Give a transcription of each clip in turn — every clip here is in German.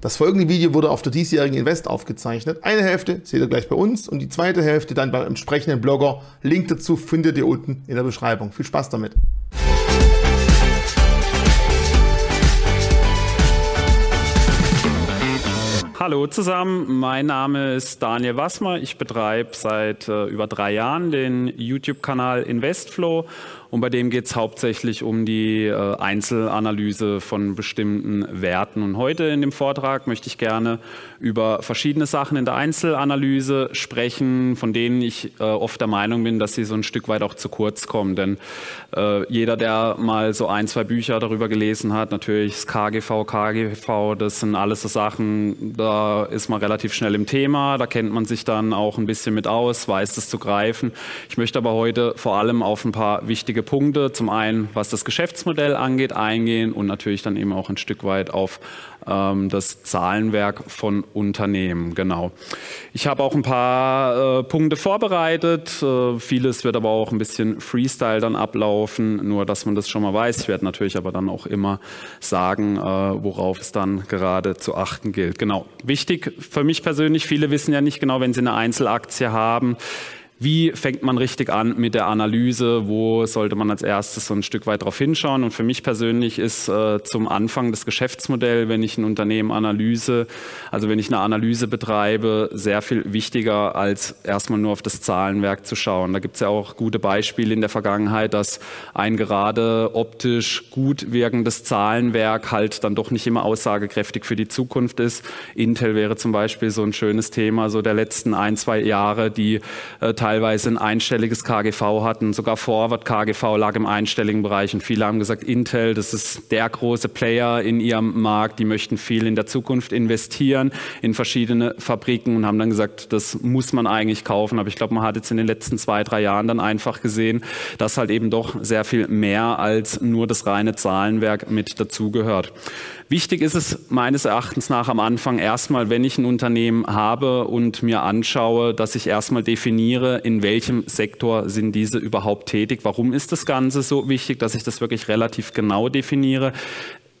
Das folgende Video wurde auf der diesjährigen Invest aufgezeichnet. Eine Hälfte seht ihr gleich bei uns und die zweite Hälfte dann beim entsprechenden Blogger. Link dazu findet ihr unten in der Beschreibung. Viel Spaß damit. Hallo zusammen, mein Name ist Daniel Wassmer. Ich betreibe seit äh, über drei Jahren den YouTube-Kanal Investflow und bei dem geht es hauptsächlich um die äh, Einzelanalyse von bestimmten Werten. Und heute in dem Vortrag möchte ich gerne über verschiedene Sachen in der Einzelanalyse sprechen, von denen ich äh, oft der Meinung bin, dass sie so ein Stück weit auch zu kurz kommen. Denn äh, jeder, der mal so ein, zwei Bücher darüber gelesen hat, natürlich das KGV, KGV, das sind alles so Sachen, da ist man relativ schnell im Thema, da kennt man sich dann auch ein bisschen mit aus, weiß das zu greifen. Ich möchte aber heute vor allem auf ein paar wichtige wichtige Punkte. Zum einen, was das Geschäftsmodell angeht, eingehen und natürlich dann eben auch ein Stück weit auf ähm, das Zahlenwerk von Unternehmen. Genau. Ich habe auch ein paar äh, Punkte vorbereitet. Äh, vieles wird aber auch ein bisschen Freestyle dann ablaufen, nur dass man das schon mal weiß. Ich werde natürlich aber dann auch immer sagen, äh, worauf es dann gerade zu achten gilt. Genau. Wichtig für mich persönlich, viele wissen ja nicht genau, wenn sie eine Einzelaktie haben, wie fängt man richtig an mit der Analyse? Wo sollte man als erstes so ein Stück weit darauf hinschauen? Und für mich persönlich ist äh, zum Anfang das Geschäftsmodell, wenn ich ein Unternehmen analyse, also wenn ich eine Analyse betreibe, sehr viel wichtiger, als erstmal nur auf das Zahlenwerk zu schauen. Da gibt es ja auch gute Beispiele in der Vergangenheit, dass ein gerade optisch gut wirkendes Zahlenwerk halt dann doch nicht immer aussagekräftig für die Zukunft ist. Intel wäre zum Beispiel so ein schönes Thema, so der letzten ein, zwei Jahre, die äh, teilweise ein einstelliges KGV hatten. Sogar Forward KGV lag im einstelligen Bereich und viele haben gesagt, Intel, das ist der große Player in ihrem Markt, die möchten viel in der Zukunft investieren in verschiedene Fabriken und haben dann gesagt, das muss man eigentlich kaufen. Aber ich glaube, man hat jetzt in den letzten zwei, drei Jahren dann einfach gesehen, dass halt eben doch sehr viel mehr als nur das reine Zahlenwerk mit dazugehört. Wichtig ist es meines Erachtens nach am Anfang erstmal, wenn ich ein Unternehmen habe und mir anschaue, dass ich erstmal definiere, in welchem Sektor sind diese überhaupt tätig. Warum ist das Ganze so wichtig, dass ich das wirklich relativ genau definiere?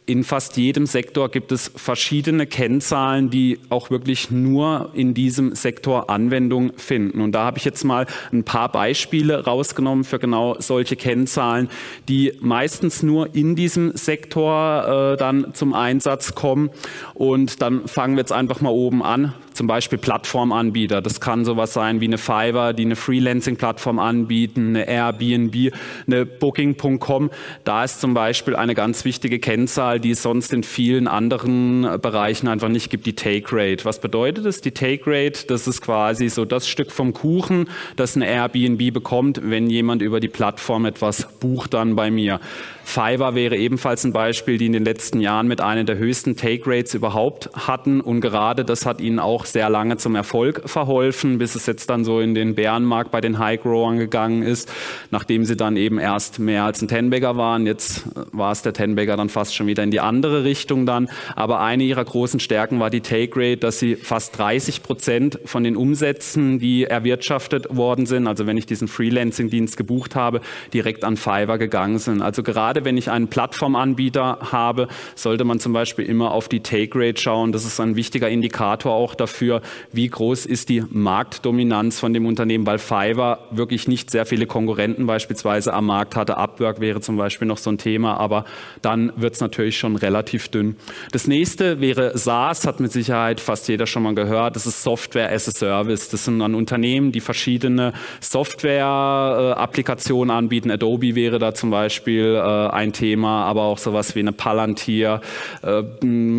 in fast jedem Sektor gibt es verschiedene Kennzahlen, die auch wirklich nur in diesem Sektor Anwendung finden. Und da habe ich jetzt mal ein paar Beispiele rausgenommen für genau solche Kennzahlen, die meistens nur in diesem Sektor äh, dann zum Einsatz kommen. Und dann fangen wir jetzt einfach mal oben an zum Beispiel Plattformanbieter. Das kann sowas sein wie eine Fiverr, die eine Freelancing-Plattform anbieten, eine Airbnb, eine Booking.com. Da ist zum Beispiel eine ganz wichtige Kennzahl, die es sonst in vielen anderen Bereichen einfach nicht gibt, die Take Rate. Was bedeutet das? Die Take Rate, das ist quasi so das Stück vom Kuchen, das eine Airbnb bekommt, wenn jemand über die Plattform etwas bucht dann bei mir. Fiverr wäre ebenfalls ein Beispiel, die in den letzten Jahren mit einer der höchsten Take Rates überhaupt hatten und gerade das hat ihnen auch sehr lange zum Erfolg verholfen, bis es jetzt dann so in den Bärenmarkt bei den High Growern gegangen ist, nachdem sie dann eben erst mehr als ein Tenbagger waren. Jetzt war es der Tenbagger dann fast schon wieder in die andere Richtung dann. Aber eine ihrer großen Stärken war die Take Rate, dass sie fast 30 Prozent von den Umsätzen, die erwirtschaftet worden sind, also wenn ich diesen Freelancing-Dienst gebucht habe, direkt an Fiverr gegangen sind. Also gerade gerade wenn ich einen Plattformanbieter habe, sollte man zum Beispiel immer auf die Take Rate schauen. Das ist ein wichtiger Indikator auch dafür, wie groß ist die Marktdominanz von dem Unternehmen, weil Fiverr wirklich nicht sehr viele Konkurrenten beispielsweise am Markt hatte. Upwork wäre zum Beispiel noch so ein Thema, aber dann wird es natürlich schon relativ dünn. Das nächste wäre SaaS, hat mit Sicherheit fast jeder schon mal gehört. Das ist Software as a Service. Das sind dann Unternehmen, die verschiedene Software-Applikationen anbieten. Adobe wäre da zum Beispiel äh, ein Thema, aber auch sowas wie eine Palantir, äh,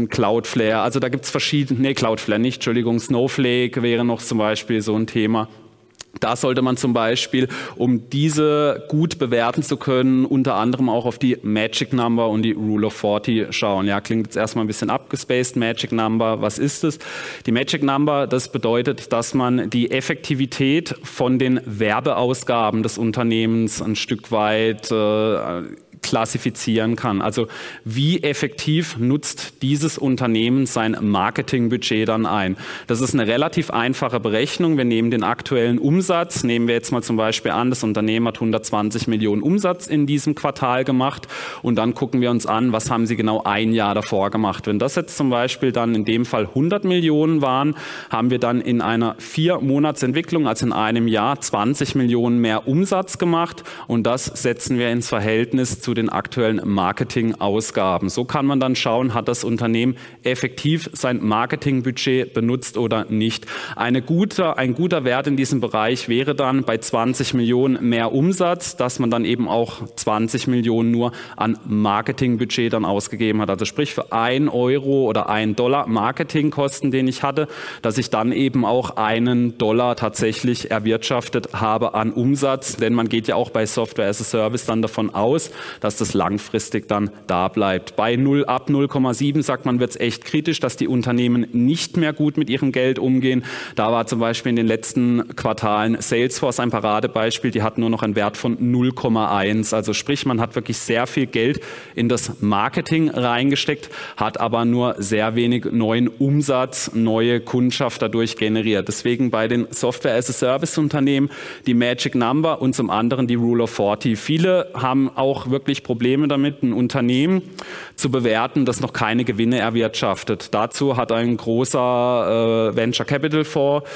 Cloudflare. Also da gibt es verschiedene, nee, Cloudflare nicht, Entschuldigung, Snowflake wäre noch zum Beispiel so ein Thema. Da sollte man zum Beispiel, um diese gut bewerten zu können, unter anderem auch auf die Magic Number und die Rule of 40 schauen. Ja, klingt jetzt erstmal ein bisschen abgespaced. Magic Number, was ist es? Die Magic Number, das bedeutet, dass man die Effektivität von den Werbeausgaben des Unternehmens ein Stück weit äh, klassifizieren kann. Also wie effektiv nutzt dieses Unternehmen sein Marketingbudget dann ein? Das ist eine relativ einfache Berechnung. Wir nehmen den aktuellen Umsatz, nehmen wir jetzt mal zum Beispiel an, das Unternehmen hat 120 Millionen Umsatz in diesem Quartal gemacht und dann gucken wir uns an, was haben sie genau ein Jahr davor gemacht. Wenn das jetzt zum Beispiel dann in dem Fall 100 Millionen waren, haben wir dann in einer vier Monatsentwicklung, also in einem Jahr, 20 Millionen mehr Umsatz gemacht und das setzen wir ins Verhältnis zu den aktuellen Marketingausgaben. So kann man dann schauen, hat das Unternehmen effektiv sein Marketingbudget benutzt oder nicht. Eine gute, ein guter Wert in diesem Bereich wäre dann bei 20 Millionen mehr Umsatz, dass man dann eben auch 20 Millionen nur an Marketingbudget dann ausgegeben hat. Also sprich für ein Euro oder ein Dollar Marketingkosten, den ich hatte, dass ich dann eben auch einen Dollar tatsächlich erwirtschaftet habe an Umsatz. Denn man geht ja auch bei Software as a Service dann davon aus, dass das langfristig dann da bleibt. Bei 0 ab 0,7 sagt man, wird es echt kritisch, dass die Unternehmen nicht mehr gut mit ihrem Geld umgehen. Da war zum Beispiel in den letzten Quartalen Salesforce ein Paradebeispiel, die hatten nur noch einen Wert von 0,1. Also sprich, man hat wirklich sehr viel Geld in das Marketing reingesteckt, hat aber nur sehr wenig neuen Umsatz, neue Kundschaft dadurch generiert. Deswegen bei den Software as a Service Unternehmen die Magic Number und zum anderen die Rule of 40. Viele haben auch wirklich Probleme damit, ein Unternehmen zu bewerten, das noch keine Gewinne erwirtschaftet. Dazu hat ein großer äh, Venture Capital Fonds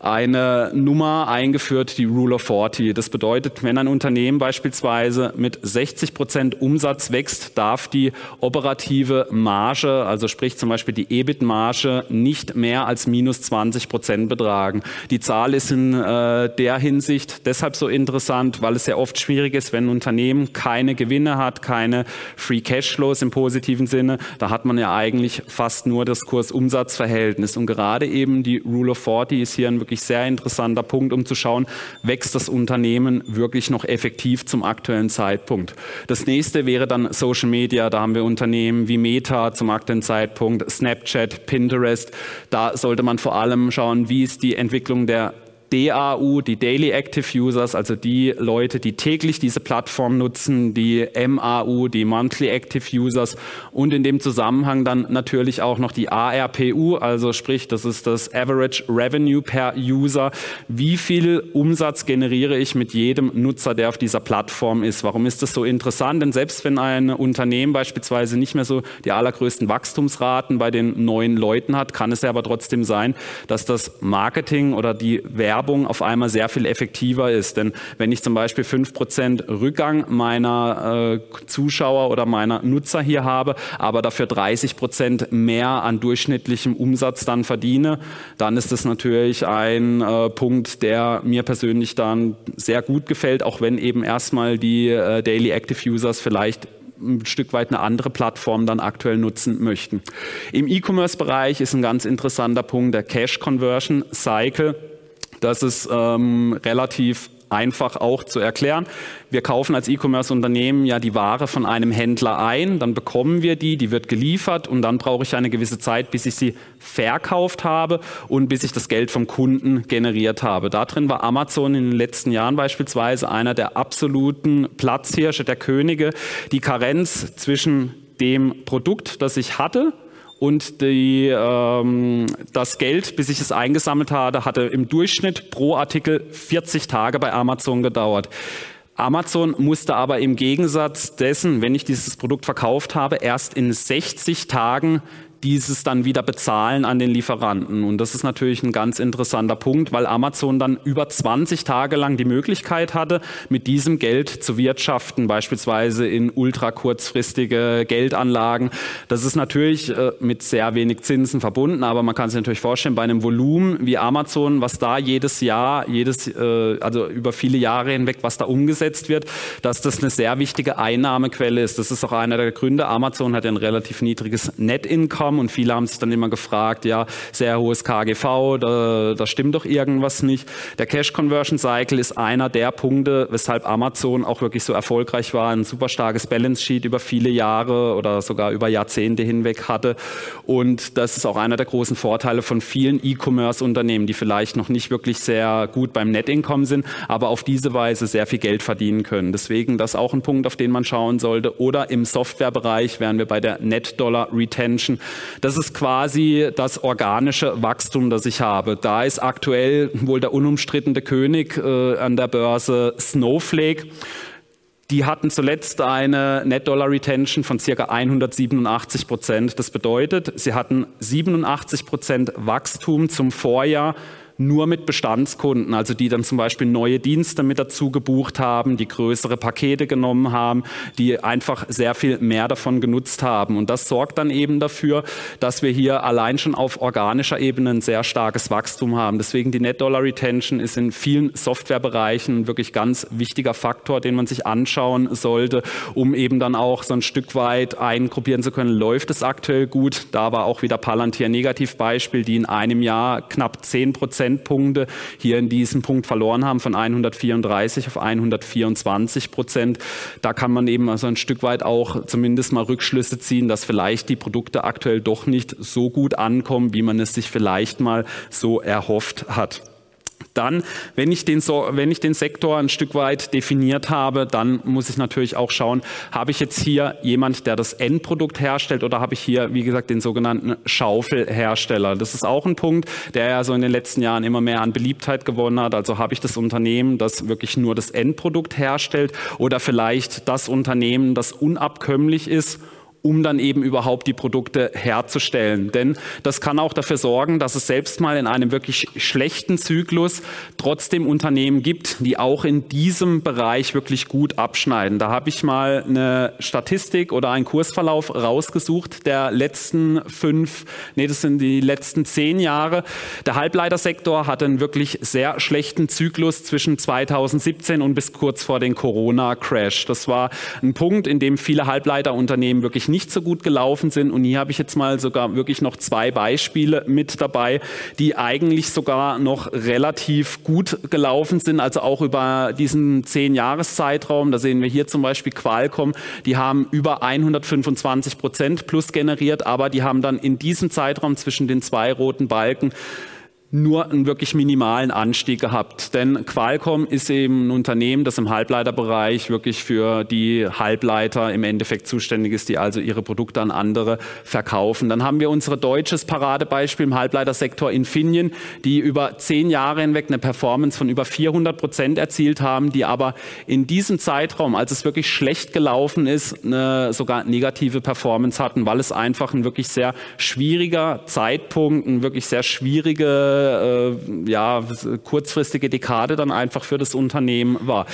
eine Nummer eingeführt, die Rule of 40. Das bedeutet, wenn ein Unternehmen beispielsweise mit 60 Prozent Umsatz wächst, darf die operative Marge, also sprich zum Beispiel die EBIT-Marge, nicht mehr als minus 20 Prozent betragen. Die Zahl ist in äh, der Hinsicht deshalb so interessant, weil es sehr oft schwierig ist, wenn ein Unternehmen keine Gewinne hat, keine Free Cashflows im positiven Sinne, da hat man ja eigentlich fast nur das Kurs-Umsatz-Verhältnis. Und gerade eben die Rule of 40 ist hier ein wirklich sehr interessanter Punkt, um zu schauen, wächst das Unternehmen wirklich noch effektiv zum aktuellen Zeitpunkt. Das nächste wäre dann Social Media. Da haben wir Unternehmen wie Meta zum aktuellen Zeitpunkt, Snapchat, Pinterest. Da sollte man vor allem schauen, wie ist die Entwicklung der DAU, die Daily Active Users, also die Leute, die täglich diese Plattform nutzen, die MAU, die Monthly Active Users und in dem Zusammenhang dann natürlich auch noch die ARPU, also sprich, das ist das Average Revenue per User. Wie viel Umsatz generiere ich mit jedem Nutzer, der auf dieser Plattform ist? Warum ist das so interessant? Denn selbst wenn ein Unternehmen beispielsweise nicht mehr so die allergrößten Wachstumsraten bei den neuen Leuten hat, kann es ja aber trotzdem sein, dass das Marketing oder die Werbung Werbung auf einmal sehr viel effektiver ist. Denn wenn ich zum Beispiel 5% Rückgang meiner äh, Zuschauer oder meiner Nutzer hier habe, aber dafür 30% mehr an durchschnittlichem Umsatz dann verdiene, dann ist das natürlich ein äh, Punkt, der mir persönlich dann sehr gut gefällt, auch wenn eben erstmal die äh, Daily Active Users vielleicht ein Stück weit eine andere Plattform dann aktuell nutzen möchten. Im E-Commerce-Bereich ist ein ganz interessanter Punkt der Cash Conversion Cycle. Das ist ähm, relativ einfach auch zu erklären. Wir kaufen als E-Commerce-Unternehmen ja die Ware von einem Händler ein, dann bekommen wir die, die wird geliefert und dann brauche ich eine gewisse Zeit, bis ich sie verkauft habe und bis ich das Geld vom Kunden generiert habe. Darin war Amazon in den letzten Jahren beispielsweise einer der absoluten Platzhirsche der Könige. Die Karenz zwischen dem Produkt, das ich hatte, und die, ähm, das Geld, bis ich es eingesammelt hatte, hatte im Durchschnitt pro Artikel 40 Tage bei Amazon gedauert. Amazon musste aber im Gegensatz dessen, wenn ich dieses Produkt verkauft habe, erst in 60 Tagen dieses dann wieder bezahlen an den Lieferanten. Und das ist natürlich ein ganz interessanter Punkt, weil Amazon dann über 20 Tage lang die Möglichkeit hatte, mit diesem Geld zu wirtschaften, beispielsweise in ultra kurzfristige Geldanlagen. Das ist natürlich äh, mit sehr wenig Zinsen verbunden, aber man kann sich natürlich vorstellen, bei einem Volumen wie Amazon, was da jedes Jahr, jedes, äh, also über viele Jahre hinweg, was da umgesetzt wird, dass das eine sehr wichtige Einnahmequelle ist. Das ist auch einer der Gründe. Amazon hat ein relativ niedriges Net Bekommen und viele haben sich dann immer gefragt, ja, sehr hohes KGV, da, da stimmt doch irgendwas nicht. Der Cash Conversion Cycle ist einer der Punkte, weshalb Amazon auch wirklich so erfolgreich war, ein super starkes Balance Sheet über viele Jahre oder sogar über Jahrzehnte hinweg hatte. Und das ist auch einer der großen Vorteile von vielen E-Commerce-Unternehmen, die vielleicht noch nicht wirklich sehr gut beim Net Income sind, aber auf diese Weise sehr viel Geld verdienen können. Deswegen das auch ein Punkt, auf den man schauen sollte. Oder im Softwarebereich wären wir bei der Net Dollar Retention. Das ist quasi das organische Wachstum, das ich habe. Da ist aktuell wohl der unumstrittene König äh, an der Börse Snowflake. Die hatten zuletzt eine Net Dollar Retention von circa 187 Prozent. Das bedeutet, sie hatten 87 Prozent Wachstum zum Vorjahr nur mit Bestandskunden, also die dann zum Beispiel neue Dienste mit dazu gebucht haben, die größere Pakete genommen haben, die einfach sehr viel mehr davon genutzt haben. Und das sorgt dann eben dafür, dass wir hier allein schon auf organischer Ebene ein sehr starkes Wachstum haben. Deswegen die Net Dollar Retention ist in vielen Softwarebereichen wirklich ganz wichtiger Faktor, den man sich anschauen sollte, um eben dann auch so ein Stück weit eingruppieren zu können, läuft es aktuell gut. Da war auch wieder Palantir Negativbeispiel, die in einem Jahr knapp 10 Prozent Prozentpunkte hier in diesem Punkt verloren haben, von 134 auf 124 Prozent. Da kann man eben also ein Stück weit auch zumindest mal Rückschlüsse ziehen, dass vielleicht die Produkte aktuell doch nicht so gut ankommen, wie man es sich vielleicht mal so erhofft hat. Dann, wenn ich, den wenn ich den Sektor ein Stück weit definiert habe, dann muss ich natürlich auch schauen, habe ich jetzt hier jemand, der das Endprodukt herstellt oder habe ich hier, wie gesagt, den sogenannten Schaufelhersteller. Das ist auch ein Punkt, der ja so in den letzten Jahren immer mehr an Beliebtheit gewonnen hat. Also habe ich das Unternehmen, das wirklich nur das Endprodukt herstellt oder vielleicht das Unternehmen, das unabkömmlich ist um dann eben überhaupt die Produkte herzustellen. Denn das kann auch dafür sorgen, dass es selbst mal in einem wirklich schlechten Zyklus trotzdem Unternehmen gibt, die auch in diesem Bereich wirklich gut abschneiden. Da habe ich mal eine Statistik oder einen Kursverlauf rausgesucht der letzten fünf, nee, das sind die letzten zehn Jahre. Der Halbleitersektor hatte einen wirklich sehr schlechten Zyklus zwischen 2017 und bis kurz vor den Corona-Crash. Das war ein Punkt, in dem viele Halbleiterunternehmen wirklich nicht so gut gelaufen sind. Und hier habe ich jetzt mal sogar wirklich noch zwei Beispiele mit dabei, die eigentlich sogar noch relativ gut gelaufen sind, also auch über diesen zehn Jahreszeitraum. Da sehen wir hier zum Beispiel Qualcomm, die haben über 125 Prozent plus generiert, aber die haben dann in diesem Zeitraum zwischen den zwei roten Balken nur einen wirklich minimalen Anstieg gehabt. Denn Qualcomm ist eben ein Unternehmen, das im Halbleiterbereich wirklich für die Halbleiter im Endeffekt zuständig ist, die also ihre Produkte an andere verkaufen. Dann haben wir unser deutsches Paradebeispiel im Halbleitersektor Infineon, die über zehn Jahre hinweg eine Performance von über 400 Prozent erzielt haben, die aber in diesem Zeitraum, als es wirklich schlecht gelaufen ist, eine sogar negative Performance hatten, weil es einfach ein wirklich sehr schwieriger Zeitpunkt, ein wirklich sehr schwierige äh, ja, kurzfristige Dekade dann einfach für das Unternehmen war.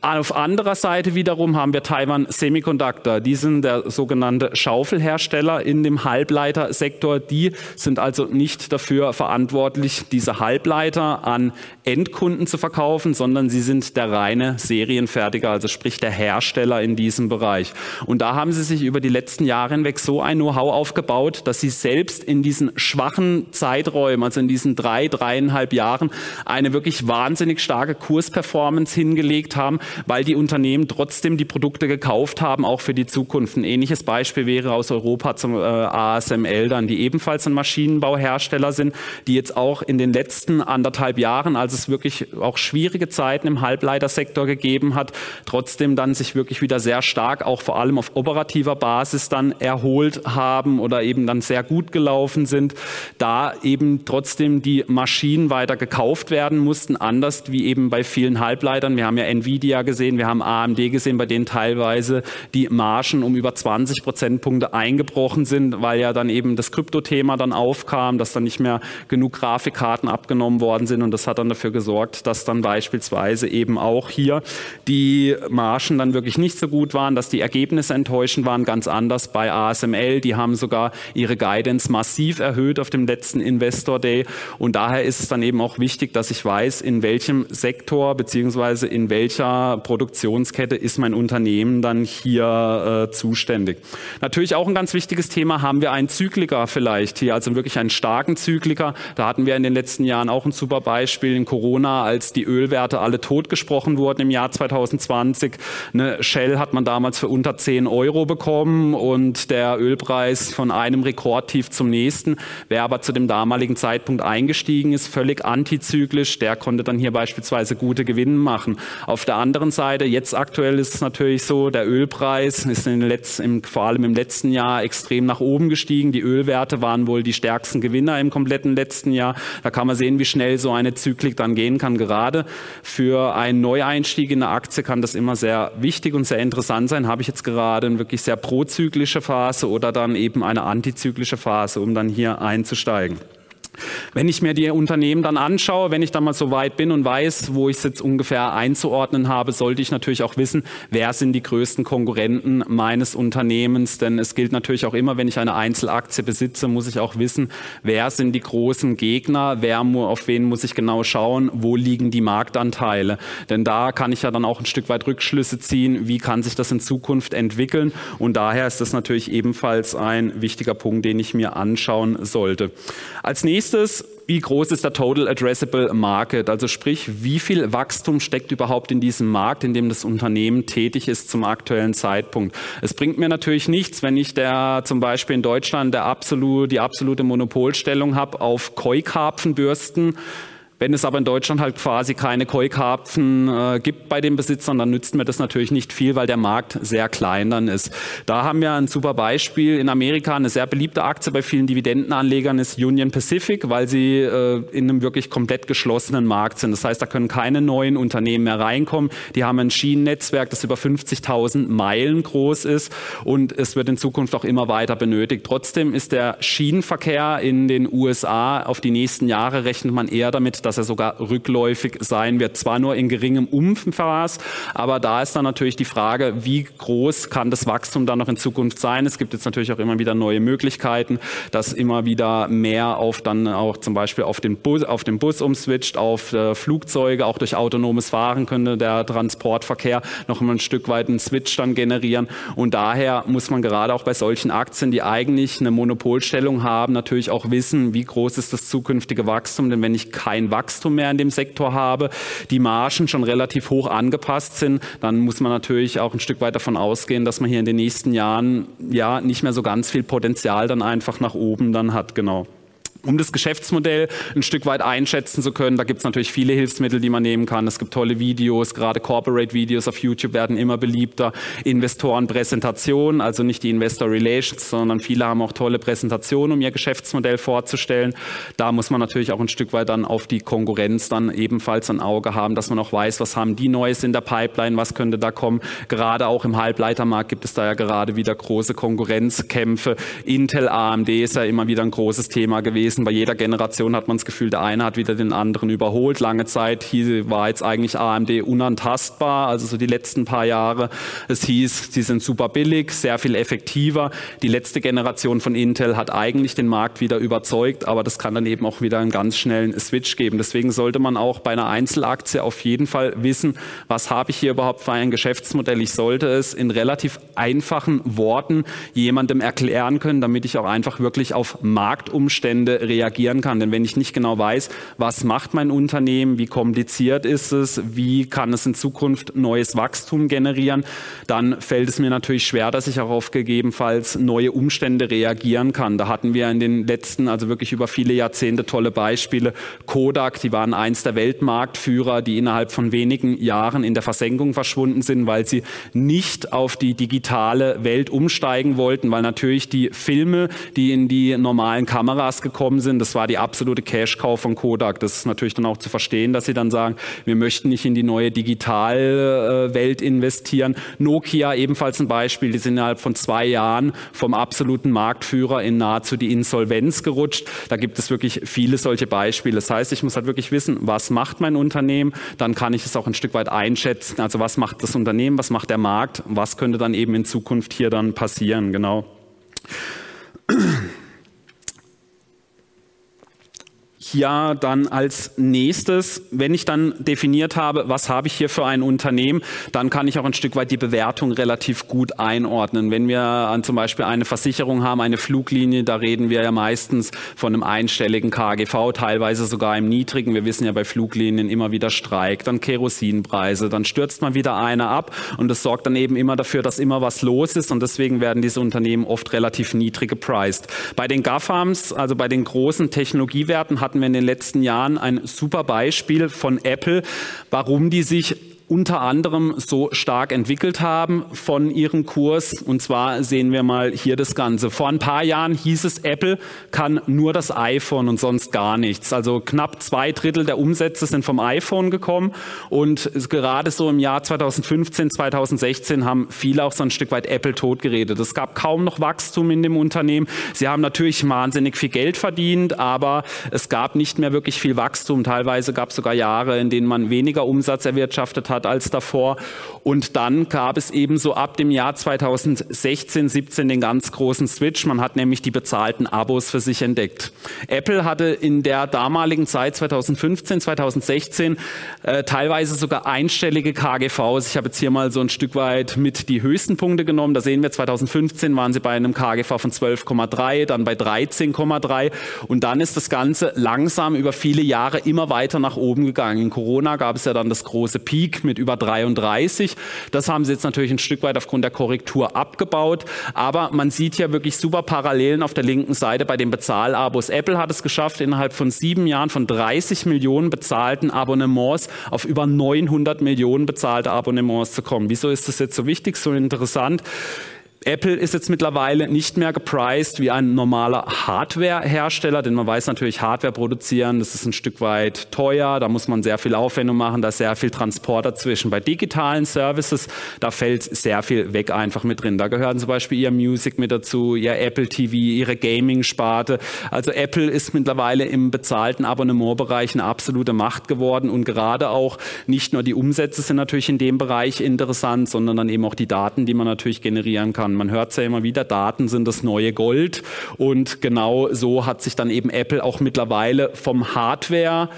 Auf anderer Seite wiederum haben wir Taiwan Semiconductor. Die sind der sogenannte Schaufelhersteller in dem Halbleitersektor. Die sind also nicht dafür verantwortlich, diese Halbleiter an Endkunden zu verkaufen, sondern sie sind der reine Serienfertiger, also sprich der Hersteller in diesem Bereich. Und da haben sie sich über die letzten Jahre hinweg so ein Know-how aufgebaut, dass sie selbst in diesen schwachen Zeiträumen, also in diesen drei drei, dreieinhalb Jahren eine wirklich wahnsinnig starke Kursperformance hingelegt haben, weil die Unternehmen trotzdem die Produkte gekauft haben, auch für die Zukunft. Ein ähnliches Beispiel wäre aus Europa zum äh, ASML dann, die ebenfalls ein Maschinenbauhersteller sind, die jetzt auch in den letzten anderthalb Jahren, als es wirklich auch schwierige Zeiten im Halbleitersektor gegeben hat, trotzdem dann sich wirklich wieder sehr stark, auch vor allem auf operativer Basis dann erholt haben oder eben dann sehr gut gelaufen sind, da eben trotzdem die Maschinen weiter gekauft werden mussten, anders wie eben bei vielen Halbleitern. Wir haben ja Nvidia gesehen, wir haben AMD gesehen, bei denen teilweise die Margen um über 20 Prozentpunkte eingebrochen sind, weil ja dann eben das Kryptothema dann aufkam, dass dann nicht mehr genug Grafikkarten abgenommen worden sind und das hat dann dafür gesorgt, dass dann beispielsweise eben auch hier die Margen dann wirklich nicht so gut waren, dass die Ergebnisse enttäuschend waren, ganz anders bei ASML. Die haben sogar ihre Guidance massiv erhöht auf dem letzten Investor Day und Und daher ist es dann eben auch wichtig, dass ich weiß, in welchem Sektor beziehungsweise in welcher Produktionskette ist mein Unternehmen dann hier äh, zuständig. Natürlich auch ein ganz wichtiges Thema, haben wir einen Zykliker vielleicht hier, also wirklich einen starken Zykliker. Da hatten wir in den letzten Jahren auch ein super Beispiel in Corona, als die Ölwerte alle totgesprochen wurden im Jahr 2020. Eine Shell hat man damals für unter 10 Euro bekommen und der Ölpreis von einem Rekordtief zum nächsten. Wer aber zu dem damaligen Zeitpunkt eingestiegen ist, völlig antizyklisch, der konnte dann hier beispielsweise gute Gewinne machen. Auf der anderen Seite, jetzt aktuell ist es natürlich so, der Ölpreis ist in den letzten, vor allem im letzten Jahr extrem nach oben gestiegen. Die Ölwerte waren wohl die stärksten Gewinner im kompletten letzten Jahr. Da kann man sehen, wie schnell so eine Zyklik dann gehen kann. Gerade für einen Neueinstieg in eine Aktie kann das immer sehr wichtig und sehr interessant sein. Habe ich jetzt gerade eine wirklich sehr prozyklische Phase oder dann eben eine antizyklische Phase, um dann hier einzusteigen. Wenn ich mir die Unternehmen dann anschaue, wenn ich dann mal so weit bin und weiß, wo ich es jetzt ungefähr einzuordnen habe, sollte ich natürlich auch wissen, wer sind die größten Konkurrenten meines Unternehmens. Denn es gilt natürlich auch immer, wenn ich eine Einzelaktie besitze, muss ich auch wissen, wer sind die großen Gegner, wer, auf wen muss ich genau schauen, wo liegen die Marktanteile. Denn da kann ich ja dann auch ein Stück weit Rückschlüsse ziehen, wie kann sich das in Zukunft entwickeln. Und daher ist das natürlich ebenfalls ein wichtiger Punkt, den ich mir anschauen sollte. Als nächstes nächstes, wie groß ist der Total Addressable Market? Also sprich, wie viel Wachstum steckt überhaupt in diesem Markt, in dem das Unternehmen tätig ist zum aktuellen Zeitpunkt? Es bringt mir natürlich nichts, wenn ich der zum Beispiel in Deutschland der absolut, die absolute Monopolstellung habe auf Keukarpfenbürsten wenn es aber in Deutschland halt quasi keine Keukarpfen äh, gibt bei den Besitzern, dann nützt mir das natürlich nicht viel, weil der Markt sehr klein dann ist. Da haben wir ein super Beispiel. In Amerika eine sehr beliebte Aktie bei vielen Dividendenanlegern ist Union Pacific, weil sie äh, in einem wirklich komplett geschlossenen Markt sind. Das heißt, da können keine neuen Unternehmen mehr reinkommen. Die haben ein Schienennetzwerk, das über 50.000 Meilen groß ist und es wird in Zukunft auch immer weiter benötigt. Trotzdem ist der Schienenverkehr in den USA auf die nächsten Jahre rechnet man eher damit, dass er sogar rückläufig sein wird. Zwar nur in geringem Umfang, aber da ist dann natürlich die Frage, wie groß kann das Wachstum dann noch in Zukunft sein? Es gibt jetzt natürlich auch immer wieder neue Möglichkeiten, dass immer wieder mehr auf dann auch zum Beispiel auf den Bus, auf den Bus umswitcht, auf äh, Flugzeuge, auch durch autonomes Fahren könnte der Transportverkehr noch mal ein Stück weit einen Switch dann generieren. Und daher muss man gerade auch bei solchen Aktien, die eigentlich eine Monopolstellung haben, natürlich auch wissen, wie groß ist das zukünftige Wachstum. Denn wenn ich kein Wachstum Wachstum mehr in dem Sektor habe, die Margen schon relativ hoch angepasst sind, dann muss man natürlich auch ein Stück weit davon ausgehen, dass man hier in den nächsten Jahren ja nicht mehr so ganz viel Potenzial dann einfach nach oben dann hat, genau. Um das Geschäftsmodell ein Stück weit einschätzen zu können, da gibt es natürlich viele Hilfsmittel, die man nehmen kann. Es gibt tolle Videos, gerade Corporate-Videos auf YouTube werden immer beliebter. Investorenpräsentationen, also nicht die Investor Relations, sondern viele haben auch tolle Präsentationen, um ihr Geschäftsmodell vorzustellen. Da muss man natürlich auch ein Stück weit dann auf die Konkurrenz dann ebenfalls ein Auge haben, dass man auch weiß, was haben die Neues in der Pipeline, was könnte da kommen. Gerade auch im Halbleitermarkt gibt es da ja gerade wieder große Konkurrenzkämpfe. Intel, AMD ist ja immer wieder ein großes Thema gewesen gewesen. Bei jeder Generation hat man das Gefühl, der eine hat wieder den anderen überholt. Lange Zeit hieß, war jetzt eigentlich AMD unantastbar, also so die letzten paar Jahre. Es hieß, sie sind super billig, sehr viel effektiver. Die letzte Generation von Intel hat eigentlich den Markt wieder überzeugt, aber das kann dann eben auch wieder einen ganz schnellen Switch geben. Deswegen sollte man auch bei einer Einzelaktie auf jeden Fall wissen, was habe ich hier überhaupt für ein Geschäftsmodell. Ich sollte es in relativ einfachen Worten jemandem erklären können, damit ich auch einfach wirklich auf Marktumstände reagieren kann. Denn wenn ich nicht genau weiß, was macht mein Unternehmen, wie kompliziert ist es, wie kann es in Zukunft neues Wachstum generieren, dann fällt es mir natürlich schwer, dass ich auch auf gegebenenfalls neue Umstände reagieren kann. Da hatten wir in den letzten, also wirklich über viele Jahrzehnte tolle Beispiele. Kodak, die waren eins der Weltmarktführer, die innerhalb von wenigen Jahren in der Versenkung verschwunden sind, weil sie nicht auf die digitale Welt umsteigen wollten, weil natürlich die Filme, die in die normalen Kameras gekommen gekommen sind. Das war die absolute Cash-Cow von Kodak. Das ist natürlich dann auch zu verstehen, dass sie dann sagen, wir möchten nicht in die neue Digitalwelt investieren. Nokia ebenfalls ein Beispiel. Die sind innerhalb von zwei Jahren vom absoluten Marktführer in nahezu die Insolvenz gerutscht. Da gibt es wirklich viele solche Beispiele. Das heißt, ich muss halt wirklich wissen, was macht mein Unternehmen? Dann kann ich es auch ein Stück weit einschätzen. Also was macht das Unternehmen? Was macht der Markt? Was könnte dann eben in Zukunft hier dann passieren? Genau. Hier dann als nächstes, wenn ich dann definiert habe, was habe ich hier für ein Unternehmen, dann kann ich auch ein Stück weit die Bewertung relativ gut einordnen. Wenn wir an zum Beispiel eine Versicherung haben, eine Fluglinie, da reden wir ja meistens von einem einstelligen KGV, teilweise sogar im niedrigen. Wir wissen ja bei Fluglinien immer wieder Streik, dann Kerosinpreise, dann stürzt man wieder einer ab und das sorgt dann eben immer dafür, dass immer was los ist und deswegen werden diese Unternehmen oft relativ niedrig gepriced. Bei den GAFAMs, also bei den großen Technologiewerten, hatten wir in den letzten Jahren ein super Beispiel von Apple, warum die sich unter anderem so stark entwickelt haben von ihrem Kurs. Und zwar sehen wir mal hier das Ganze. Vor ein paar Jahren hieß es, Apple kann nur das iPhone und sonst gar nichts. Also knapp zwei Drittel der Umsätze sind vom iPhone gekommen. Und gerade so im Jahr 2015, 2016 haben viele auch so ein Stück weit Apple totgeredet. Es gab kaum noch Wachstum in dem Unternehmen. Sie haben natürlich wahnsinnig viel Geld verdient, aber es gab nicht mehr wirklich viel Wachstum. Teilweise gab es sogar Jahre, in denen man weniger Umsatz erwirtschaftet hat hat als davor. Und dann gab es ebenso ab dem Jahr 2016, 17 den ganz großen Switch. Man hat nämlich die bezahlten Abos für sich entdeckt. Apple hatte in der damaligen Zeit 2015, 2016 äh, teilweise sogar einstellige KGVs. Ich habe jetzt hier mal so ein Stück weit mit die höchsten Punkte genommen. Da sehen wir 2015 waren sie bei einem KGV von 12,3, dann bei 13,3 und dann ist das Ganze langsam über viele Jahre immer weiter nach oben gegangen. In Corona gab es ja dann das große Peak mit über 33. Das haben sie jetzt natürlich ein Stück weit aufgrund der Korrektur abgebaut. Aber man sieht ja wirklich super Parallelen auf der linken Seite bei den Bezahlabos. Apple hat es geschafft, innerhalb von sieben Jahren von 30 Millionen bezahlten Abonnements auf über 900 Millionen bezahlte Abonnements zu kommen. Wieso ist das jetzt so wichtig, so interessant? Apple ist jetzt mittlerweile nicht mehr gepriced wie ein normaler Hardware-Hersteller, denn man weiß natürlich, Hardware produzieren, das ist ein Stück weit teuer, da muss man sehr viel Aufwendung machen, da ist sehr viel Transport dazwischen. Bei digitalen Services, da fällt sehr viel weg einfach mit drin. Da gehören zum Beispiel ihr Music mit dazu, ihr Apple TV, ihre Gaming-Sparte. Also Apple ist mittlerweile im bezahlten Abonnementbereich eine absolute Macht geworden und gerade auch nicht nur die Umsätze sind natürlich in dem Bereich interessant, sondern dann eben auch die Daten, die man natürlich generieren kann kann. Man hört es ja immer wieder, Daten sind das neue Gold. Und genau so hat sich dann eben Apple auch mittlerweile vom Hardware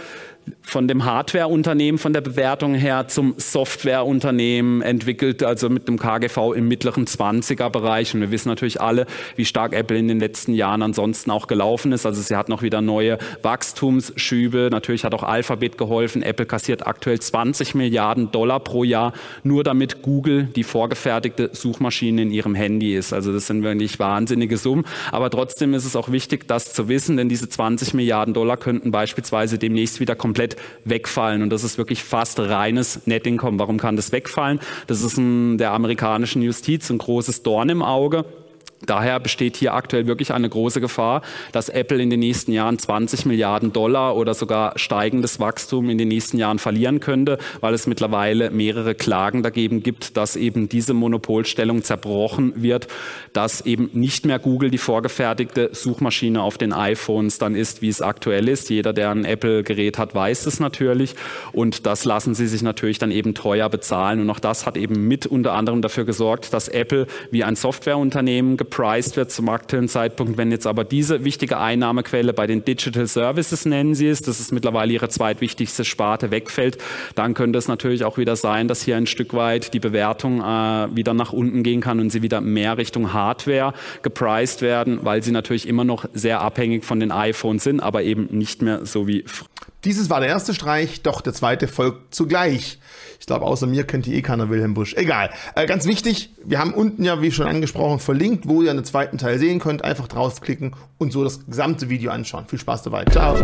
von dem Hardware-Unternehmen von der Bewertung her zum Software-Unternehmen entwickelt, also mit dem KGV im mittleren 20er-Bereich. Und wir wissen natürlich alle, wie stark Apple in den letzten Jahren ansonsten auch gelaufen ist. Also sie hat noch wieder neue Wachstumsschübe. Natürlich hat auch Alphabet geholfen. Apple kassiert aktuell 20 Milliarden Dollar pro Jahr, nur damit Google die vorgefertigte Suchmaschine in ihrem Handy ist. Also das sind wirklich wahnsinnige Summen. Aber trotzdem ist es auch wichtig, das zu wissen, denn diese 20 Milliarden Dollar könnten beispielsweise demnächst wieder komplett wegfallen. Und das ist wirklich fast reines Net-Income. Warum kann das wegfallen? Das ist in der amerikanischen Justiz ein großes Dorn im Auge. Daher besteht hier aktuell wirklich eine große Gefahr, dass Apple in den nächsten Jahren 20 Milliarden Dollar oder sogar steigendes Wachstum in den nächsten Jahren verlieren könnte, weil es mittlerweile mehrere Klagen dagegen gibt, dass eben diese Monopolstellung zerbrochen wird, dass eben nicht mehr Google die vorgefertigte Suchmaschine auf den iPhones dann ist, wie es aktuell ist. Jeder, der ein Apple-Gerät hat, weiß es natürlich und das lassen sie sich natürlich dann eben teuer bezahlen und auch das hat eben mit unter anderem dafür gesorgt, dass Apple wie ein Softwareunternehmen gepriced wird zum aktuellen Zeitpunkt. Wenn jetzt aber diese wichtige Einnahmequelle bei den Digital Services nennen Sie es, das ist mittlerweile Ihre zweitwichtigste Sparte, wegfällt, dann könnte es natürlich auch wieder sein, dass hier ein Stück weit die Bewertung äh, wieder nach unten gehen kann und sie wieder mehr Richtung Hardware gepriced werden, weil sie natürlich immer noch sehr abhängig von den iPhones sind, aber eben nicht mehr so wie. Dieses war der erste Streich, doch der zweite folgt zugleich. Ich glaube, außer mir kennt die eh keiner Wilhelm Busch. Egal. Äh, ganz wichtig, wir haben unten ja, wie schon angesprochen, verlinkt, wo ihr einen zweiten Teil sehen könnt. Einfach draufklicken und so das gesamte Video anschauen. Viel Spaß dabei. Ciao.